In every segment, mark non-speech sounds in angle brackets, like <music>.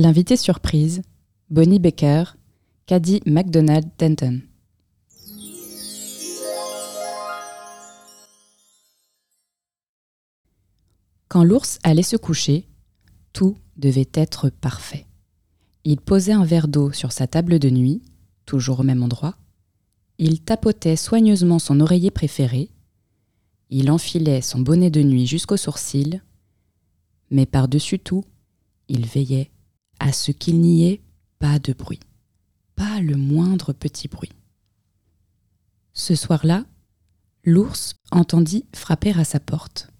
L'invité surprise, Bonnie Baker, Caddy MacDonald Denton. Quand l'ours allait se coucher, tout devait être parfait. Il posait un verre d'eau sur sa table de nuit, toujours au même endroit. Il tapotait soigneusement son oreiller préféré. Il enfilait son bonnet de nuit jusqu'aux sourcils. Mais par-dessus tout, il veillait à ce qu'il n'y ait pas de bruit, pas le moindre petit bruit. Ce soir-là, l'ours entendit frapper à sa porte.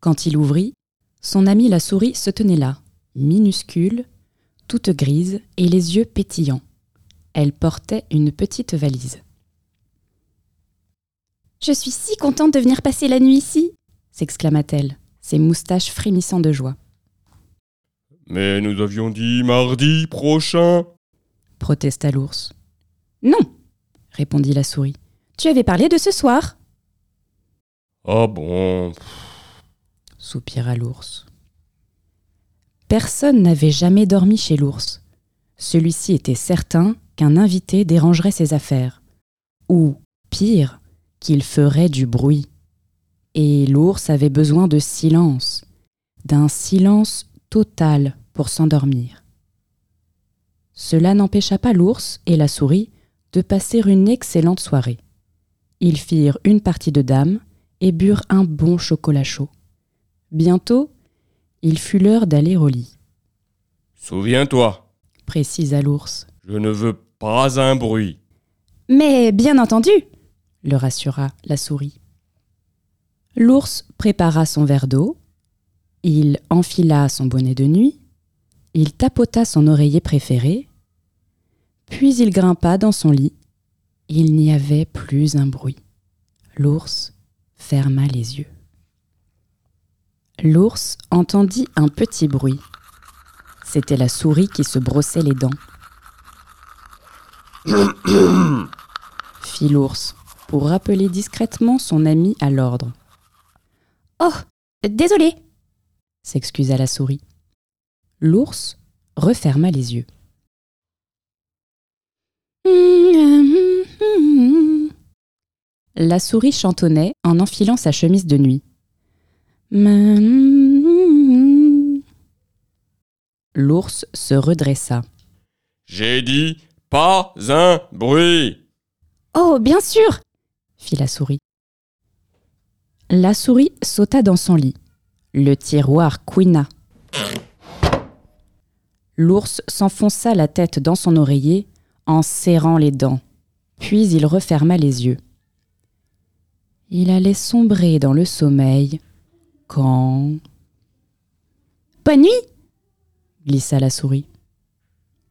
Quand il ouvrit, son amie la souris se tenait là, minuscule, toute grise et les yeux pétillants. Elle portait une petite valise. Je suis si contente de venir passer la nuit ici, s'exclama-t-elle, ses moustaches frémissant de joie. Mais nous avions dit mardi prochain, protesta l'ours. Non, répondit la souris. Tu avais parlé de ce soir. Ah bon soupira l'ours. Personne n'avait jamais dormi chez l'ours. Celui-ci était certain qu'un invité dérangerait ses affaires, ou, pire, qu'il ferait du bruit. Et l'ours avait besoin de silence, d'un silence total pour s'endormir. Cela n'empêcha pas l'ours et la souris de passer une excellente soirée. Ils firent une partie de dames et burent un bon chocolat chaud. Bientôt, il fut l'heure d'aller au lit. Souviens-toi, précisa l'ours. Je ne veux pas un bruit. Mais bien entendu, le rassura la souris. L'ours prépara son verre d'eau, il enfila son bonnet de nuit, il tapota son oreiller préféré, puis il grimpa dans son lit. Il n'y avait plus un bruit. L'ours ferma les yeux. L'ours entendit un petit bruit. C'était la souris qui se brossait les dents. <coughs> fit l'ours pour rappeler discrètement son ami à l'ordre. Oh, désolé, s'excusa la souris. L'ours referma les yeux. La souris chantonnait en enfilant sa chemise de nuit. L'ours se redressa. J'ai dit pas un bruit. Oh, bien sûr, fit la souris. La souris sauta dans son lit. Le tiroir couina. L'ours s'enfonça la tête dans son oreiller en serrant les dents, puis il referma les yeux. Il allait sombrer dans le sommeil quand Bonne nuit glissa la souris.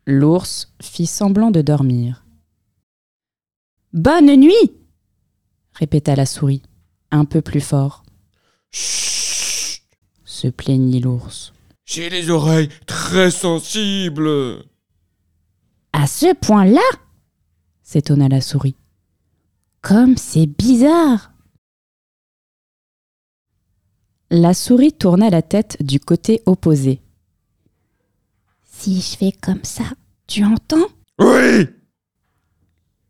L'ours fit semblant de dormir. Bonne nuit répéta la souris, un peu plus fort. Chut se plaignit l'ours. J'ai les oreilles très sensibles. À ce point-là s'étonna la souris. Comme c'est bizarre la souris tourna la tête du côté opposé. Si je fais comme ça, tu entends? Oui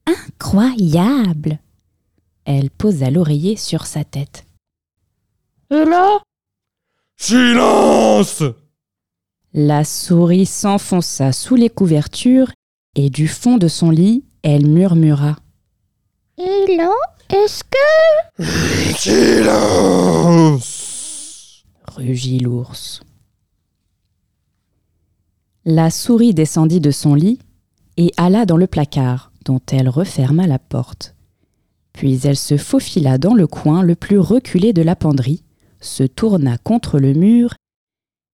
Incroyable Elle posa l'oreiller sur sa tête. Et là Silence La souris s'enfonça sous les couvertures et du fond de son lit, elle murmura. Et là, est-ce que... <laughs> Silence rugit l'ours. La souris descendit de son lit et alla dans le placard, dont elle referma la porte. Puis elle se faufila dans le coin le plus reculé de la penderie, se tourna contre le mur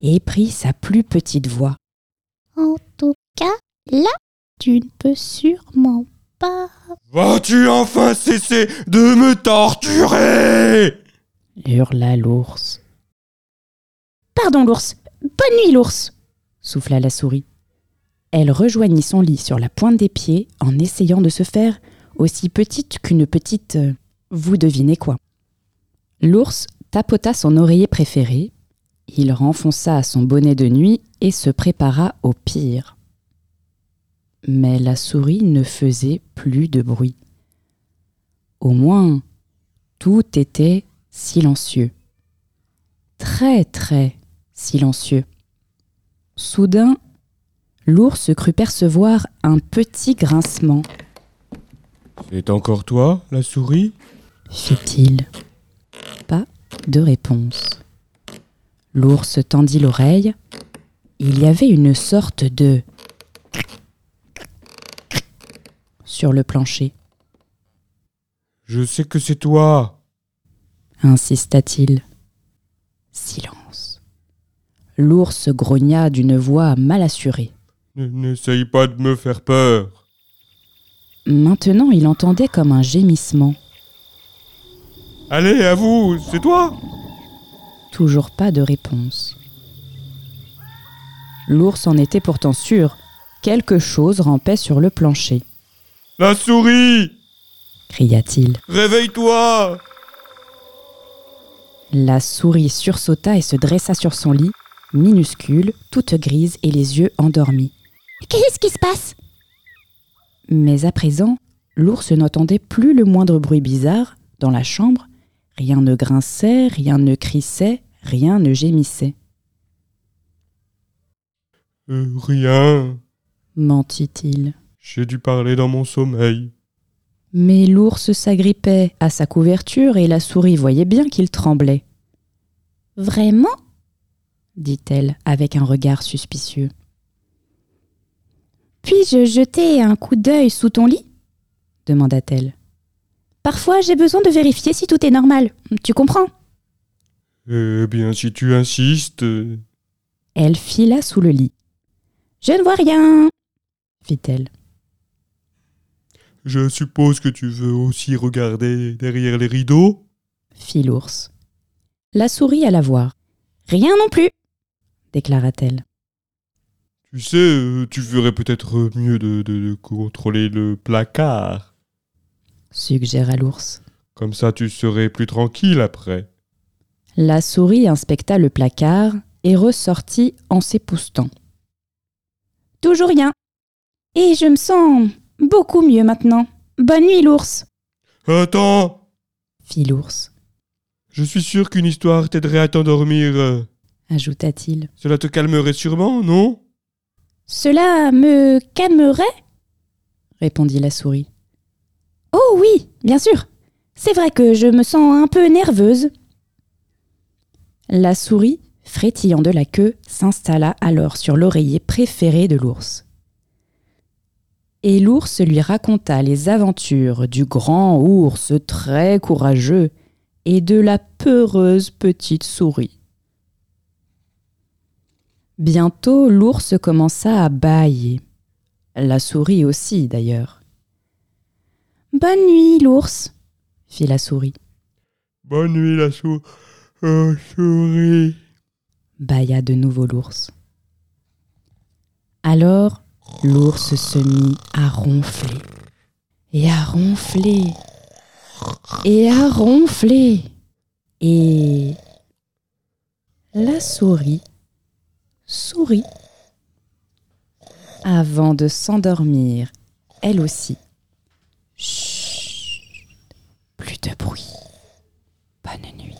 et prit sa plus petite voix. En tout cas, là, tu ne peux sûrement pas. Vas-tu enfin cesser de me torturer? hurla l'ours. Pardon, l'ours. Bonne nuit, l'ours. souffla la souris. Elle rejoignit son lit sur la pointe des pieds en essayant de se faire aussi petite qu'une petite. Euh, vous devinez quoi. L'ours tapota son oreiller préféré. Il renfonça son bonnet de nuit et se prépara au pire. Mais la souris ne faisait plus de bruit. Au moins, tout était silencieux. Très très silencieux. Soudain, l'ours crut percevoir un petit grincement, C'est encore toi, la souris? Fit-il. Pas de réponse. L'ours tendit l'oreille. Il y avait une sorte de sur le plancher, Je sais que c'est toi. insista-t-il. Silence. L'ours grogna d'une voix mal assurée. N'essaye pas de me faire peur. Maintenant, il entendait comme un gémissement. Allez, à vous, c'est toi? Toujours pas de réponse. L'ours en était pourtant sûr. Quelque chose rampait sur le plancher, La souris cria-t-il. Réveille-toi La souris sursauta et se dressa sur son lit, minuscule, toute grise et les yeux endormis. Qu'est-ce qui se passe? Mais à présent, l'ours n'entendait plus le moindre bruit bizarre dans la chambre. Rien ne grinçait, rien ne crissait, rien ne gémissait. Euh, Rien. Mentit-il. J'ai dû parler dans mon sommeil. Mais l'ours s'agrippait à sa couverture et la souris voyait bien qu'il tremblait. Vraiment? dit-elle avec un regard suspicieux. Puis-je jeter un coup d'œil sous ton lit demanda-t-elle. Parfois, j'ai besoin de vérifier si tout est normal. Tu comprends? Eh bien, si tu insistes. Elle fila sous le lit, Je ne vois rien. fit-elle. Je suppose que tu veux aussi regarder derrière les rideaux fit l'ours. La souris alla voir, Rien non plus. déclara-t-elle. Tu sais, euh, tu ferais peut-être mieux de, de- de contrôler le placard. suggéra l'ours. Comme ça, tu serais plus tranquille après. La souris inspecta le placard et ressortit en s'époustant. Toujours rien. Et je me sens beaucoup mieux maintenant. Bonne nuit, l'ours. Attends Fit l'ours, Je suis sûr qu'une histoire t'aiderait à t'endormir. ajouta-t-il. Cela te calmerait sûrement, non? Cela me calmerait répondit la souris. Oh oui, bien sûr. C'est vrai que je me sens un peu nerveuse. La souris, frétillant de la queue, s'installa alors sur l'oreiller préféré de l'ours. Et l'ours lui raconta les aventures du grand ours très courageux et de la peureuse petite souris. Bientôt, l'ours commença à bâiller. La souris aussi, d'ailleurs, Bonne nuit, l'ours. fit la souris. Bonne nuit, la sou- euh, souris. bâilla de nouveau l'ours. Alors l'ours se mit à ronfler, et à ronfler, et à ronfler, et la souris sourit avant de s'endormir, elle aussi. Chut, plus de bruit. Bonne nuit.